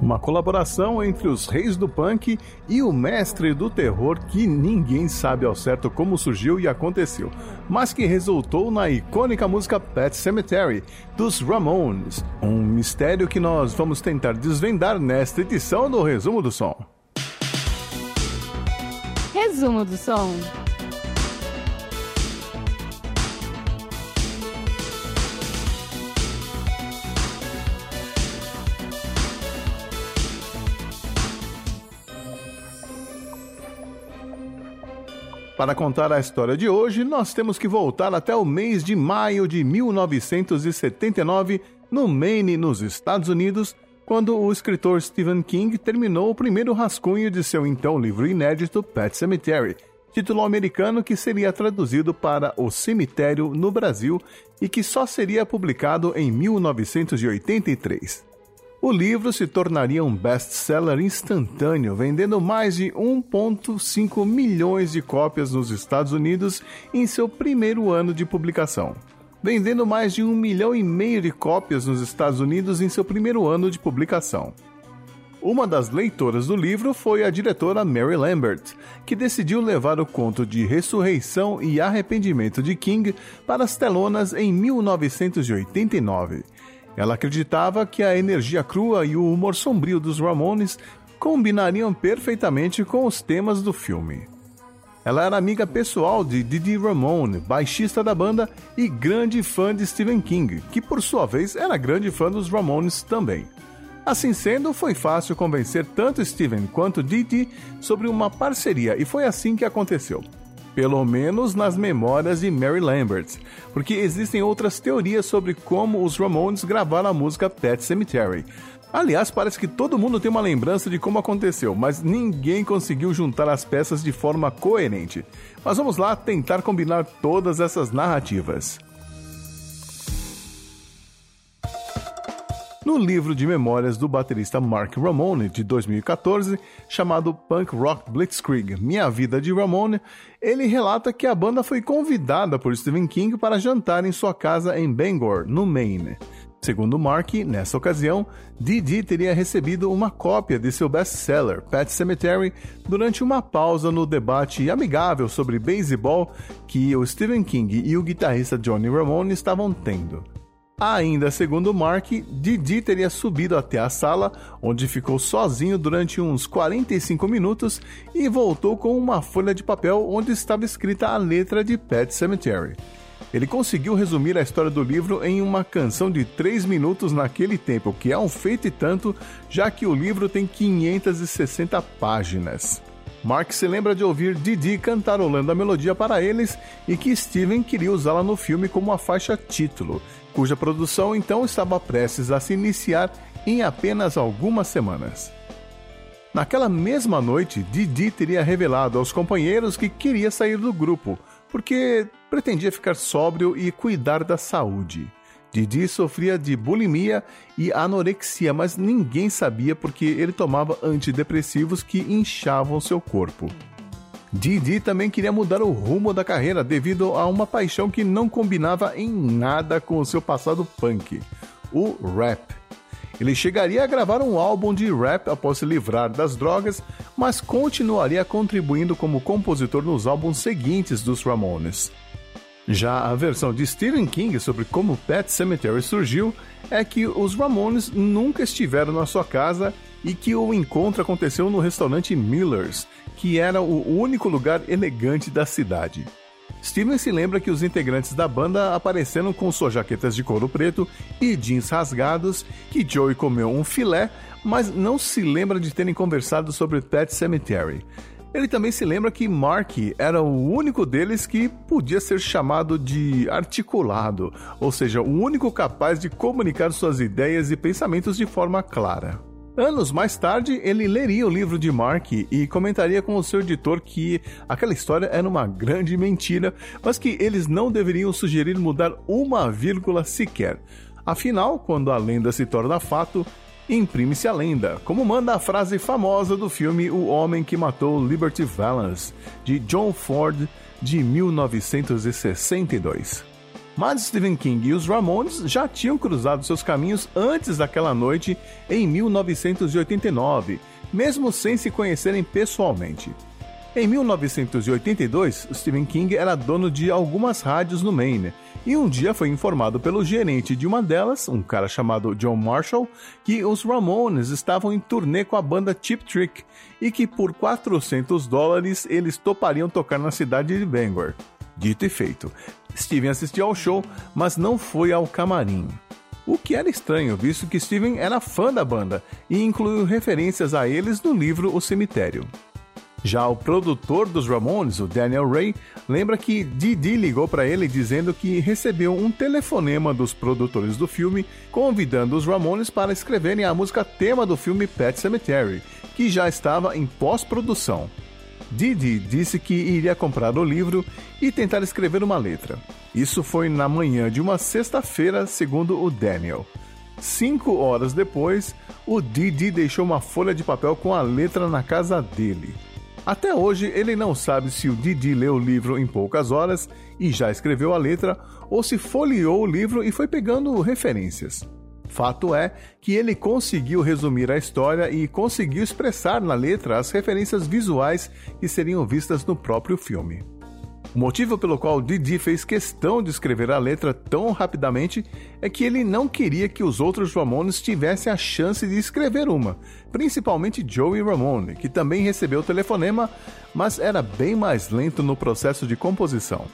Uma colaboração entre os reis do punk e o mestre do terror que ninguém sabe ao certo como surgiu e aconteceu, mas que resultou na icônica música Pet Cemetery dos Ramones, um mistério que nós vamos tentar desvendar nesta edição do Resumo do Som. Resumo do Som. Para contar a história de hoje, nós temos que voltar até o mês de maio de 1979, no Maine, nos Estados Unidos, quando o escritor Stephen King terminou o primeiro rascunho de seu então livro inédito Pet Cemetery, título americano que seria traduzido para O Cemitério no Brasil e que só seria publicado em 1983. O livro se tornaria um best-seller instantâneo, vendendo mais de 1,5 milhões de cópias nos Estados Unidos em seu primeiro ano de publicação. Vendendo mais de um milhão e meio de cópias nos Estados Unidos em seu primeiro ano de publicação. Uma das leitoras do livro foi a diretora Mary Lambert, que decidiu levar o conto de ressurreição e arrependimento de King para as telonas em 1989 ela acreditava que a energia crua e o humor sombrio dos Ramones combinariam perfeitamente com os temas do filme. Ela era amiga pessoal de Didi Ramone, baixista da banda e grande fã de Stephen King, que por sua vez era grande fã dos Ramones também. Assim sendo, foi fácil convencer tanto Steven quanto Didi sobre uma parceria e foi assim que aconteceu pelo menos nas memórias de Mary Lambert, porque existem outras teorias sobre como os Ramones gravaram a música Pet Cemetery. Aliás, parece que todo mundo tem uma lembrança de como aconteceu, mas ninguém conseguiu juntar as peças de forma coerente. Mas vamos lá tentar combinar todas essas narrativas. No livro de memórias do baterista Mark Ramone, de 2014, chamado Punk Rock Blitzkrieg Minha Vida de Ramone, ele relata que a banda foi convidada por Stephen King para jantar em sua casa em Bangor, no Maine. Segundo Mark, nessa ocasião, Didi teria recebido uma cópia de seu best-seller, Pet Cemetery, durante uma pausa no debate amigável sobre beisebol que o Stephen King e o guitarrista Johnny Ramone estavam tendo. Ainda segundo Mark, Didi teria subido até a sala, onde ficou sozinho durante uns 45 minutos e voltou com uma folha de papel onde estava escrita a letra de Pet Cemetery. Ele conseguiu resumir a história do livro em uma canção de 3 minutos naquele tempo, que é um feito e tanto, já que o livro tem 560 páginas. Mark se lembra de ouvir Didi cantarolando a melodia para eles e que Steven queria usá-la no filme como a faixa título, cuja produção então estava prestes a se iniciar em apenas algumas semanas. Naquela mesma noite, Didi teria revelado aos companheiros que queria sair do grupo, porque pretendia ficar sóbrio e cuidar da saúde. Didi sofria de bulimia e anorexia, mas ninguém sabia porque ele tomava antidepressivos que inchavam seu corpo. Didi também queria mudar o rumo da carreira devido a uma paixão que não combinava em nada com o seu passado punk: o rap. Ele chegaria a gravar um álbum de rap após se livrar das drogas, mas continuaria contribuindo como compositor nos álbuns seguintes dos Ramones. Já a versão de Stephen King sobre como Pet Cemetery surgiu é que os Ramones nunca estiveram na sua casa e que o encontro aconteceu no restaurante Miller's, que era o único lugar elegante da cidade. Steven se lembra que os integrantes da banda apareceram com suas jaquetas de couro preto e jeans rasgados, que Joey comeu um filé, mas não se lembra de terem conversado sobre Pet Cemetery. Ele também se lembra que Mark era o único deles que podia ser chamado de articulado, ou seja, o único capaz de comunicar suas ideias e pensamentos de forma clara. Anos mais tarde, ele leria o livro de Mark e comentaria com o seu editor que aquela história era uma grande mentira, mas que eles não deveriam sugerir mudar uma vírgula sequer. Afinal, quando a lenda se torna fato, imprime-se a lenda, como manda a frase famosa do filme O Homem que Matou Liberty Valance, de John Ford, de 1962. Mas Stephen King e os Ramones já tinham cruzado seus caminhos antes daquela noite em 1989, mesmo sem se conhecerem pessoalmente. Em 1982, Stephen King era dono de algumas rádios no Maine e um dia foi informado pelo gerente de uma delas, um cara chamado John Marshall, que os Ramones estavam em turnê com a banda Cheap Trick e que por 400 dólares eles topariam tocar na cidade de Bangor. Dito e feito, Steven assistiu ao show, mas não foi ao camarim. O que era estranho, visto que Steven era fã da banda e incluiu referências a eles no livro O Cemitério. Já o produtor dos Ramones, o Daniel Ray, lembra que Didi ligou para ele dizendo que recebeu um telefonema dos produtores do filme convidando os Ramones para escreverem a música tema do filme Pet Cemetery, que já estava em pós-produção. Didi disse que iria comprar o livro e tentar escrever uma letra. Isso foi na manhã de uma sexta-feira, segundo o Daniel. Cinco horas depois, o Didi deixou uma folha de papel com a letra na casa dele. Até hoje, ele não sabe se o Didi leu o livro em poucas horas e já escreveu a letra, ou se folheou o livro e foi pegando referências. Fato é que ele conseguiu resumir a história e conseguiu expressar na letra as referências visuais que seriam vistas no próprio filme. O motivo pelo qual Didi fez questão de escrever a letra tão rapidamente é que ele não queria que os outros Ramones tivessem a chance de escrever uma, principalmente Joey Ramone, que também recebeu o telefonema, mas era bem mais lento no processo de composição.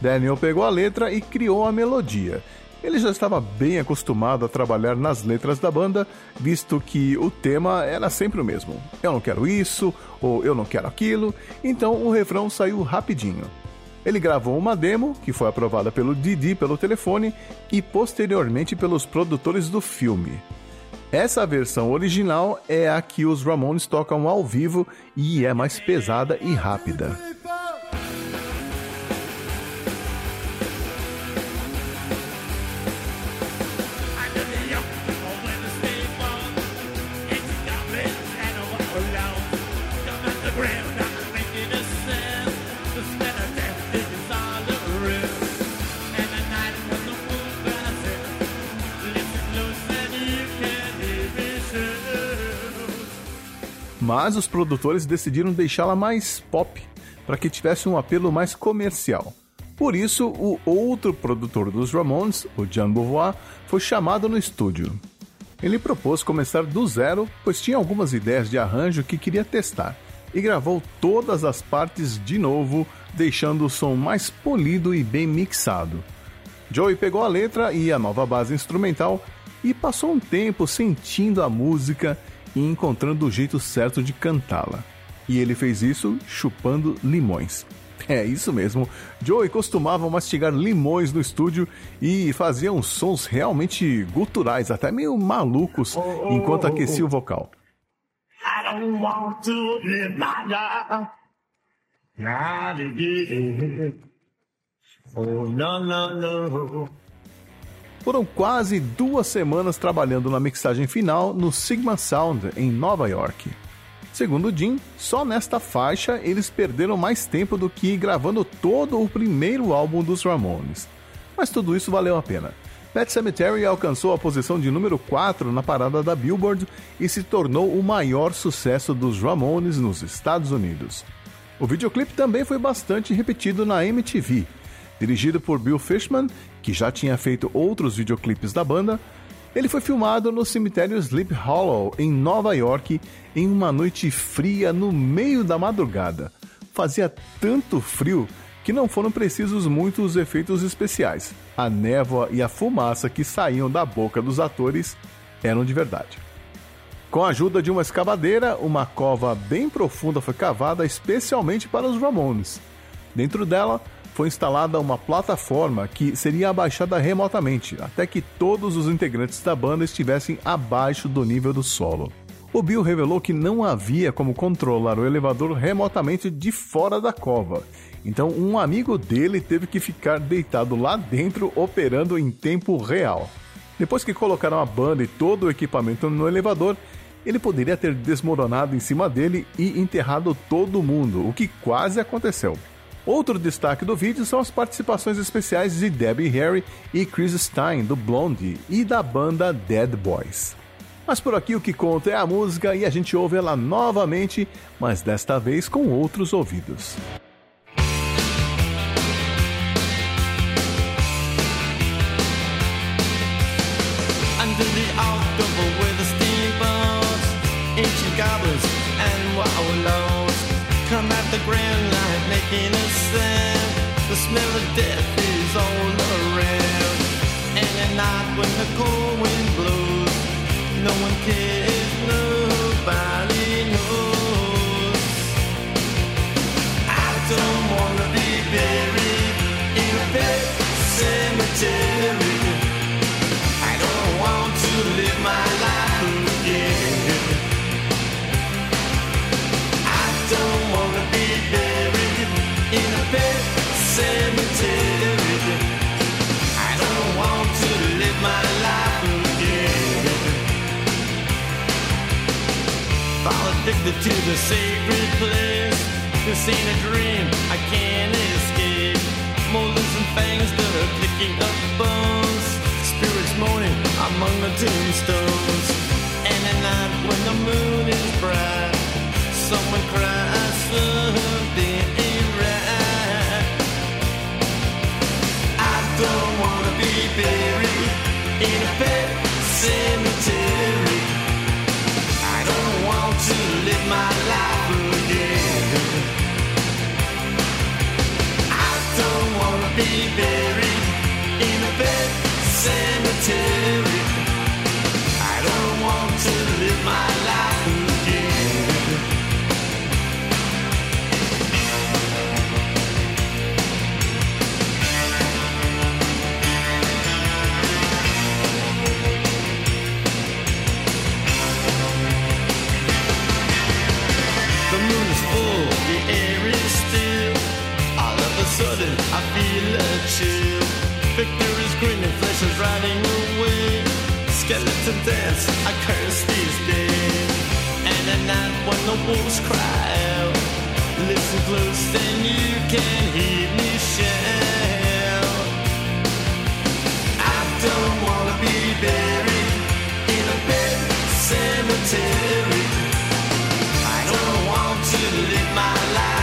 Daniel pegou a letra e criou a melodia. Ele já estava bem acostumado a trabalhar nas letras da banda, visto que o tema era sempre o mesmo. Eu não quero isso, ou eu não quero aquilo, então o refrão saiu rapidinho. Ele gravou uma demo, que foi aprovada pelo Didi pelo telefone e posteriormente pelos produtores do filme. Essa versão original é a que os Ramones tocam ao vivo e é mais pesada e rápida. Mas os produtores decidiram deixá-la mais pop, para que tivesse um apelo mais comercial. Por isso, o outro produtor dos Ramones, o Jean Beauvoir, foi chamado no estúdio. Ele propôs começar do zero, pois tinha algumas ideias de arranjo que queria testar, e gravou todas as partes de novo, deixando o som mais polido e bem mixado. Joey pegou a letra e a nova base instrumental e passou um tempo sentindo a música e encontrando o jeito certo de cantá-la. E ele fez isso chupando limões. É isso mesmo. Joey costumava mastigar limões no estúdio e fazia uns sons realmente guturais, até meio malucos, oh, oh, enquanto aquecia oh, o vocal. I don't want to live my life. Oh, no, no, no. Foram quase duas semanas trabalhando na mixagem final no Sigma Sound, em Nova York. Segundo Jim, só nesta faixa eles perderam mais tempo do que gravando todo o primeiro álbum dos Ramones. Mas tudo isso valeu a pena. Pet Cemetery alcançou a posição de número 4 na parada da Billboard e se tornou o maior sucesso dos Ramones nos Estados Unidos. O videoclipe também foi bastante repetido na MTV, Dirigido por Bill Fishman, que já tinha feito outros videoclipes da banda, ele foi filmado no cemitério Sleep Hollow, em Nova York, em uma noite fria no meio da madrugada. Fazia tanto frio que não foram precisos muitos efeitos especiais. A névoa e a fumaça que saíam da boca dos atores eram de verdade. Com a ajuda de uma escavadeira, uma cova bem profunda foi cavada especialmente para os Ramones. Dentro dela, foi instalada uma plataforma que seria abaixada remotamente, até que todos os integrantes da banda estivessem abaixo do nível do solo. O Bill revelou que não havia como controlar o elevador remotamente de fora da cova, então um amigo dele teve que ficar deitado lá dentro operando em tempo real. Depois que colocaram a banda e todo o equipamento no elevador, ele poderia ter desmoronado em cima dele e enterrado todo mundo, o que quase aconteceu. Outro destaque do vídeo são as participações especiais de Debbie Harry e Chris Stein, do Blondie, e da banda Dead Boys. Mas por aqui o que conta é a música e a gente ouve ela novamente, mas desta vez com outros ouvidos. Death addicted to the sacred place. This ain't a dream, I can't escape. Molars and fangs that are picking up bones. Spirits moaning among the tombstones. And at night when the moon don't Skeleton dance, I curse these days. And at night when the wolves cry out, listen close, then you can hear me shout. I don't wanna be buried in a bed cemetery. I don't want to live my life.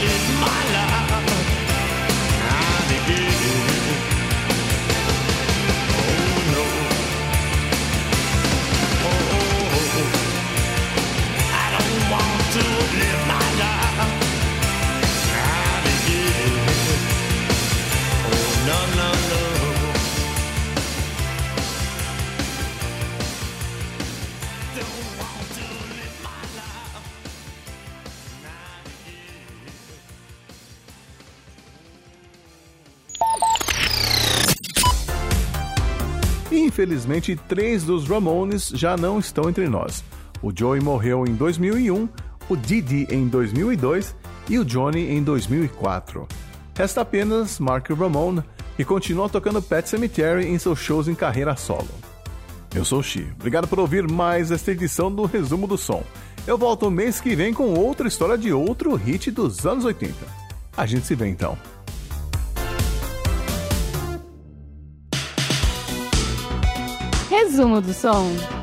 To live my life. Infelizmente, três dos Ramones já não estão entre nós. O Joey morreu em 2001, o Didi em 2002 e o Johnny em 2004. Resta apenas Mark Ramone, que continua tocando Pet Cemetery em seus shows em carreira solo. Eu sou o Xi, obrigado por ouvir mais esta edição do Resumo do Som. Eu volto mês que vem com outra história de outro hit dos anos 80. A gente se vê então. Resumo do Som.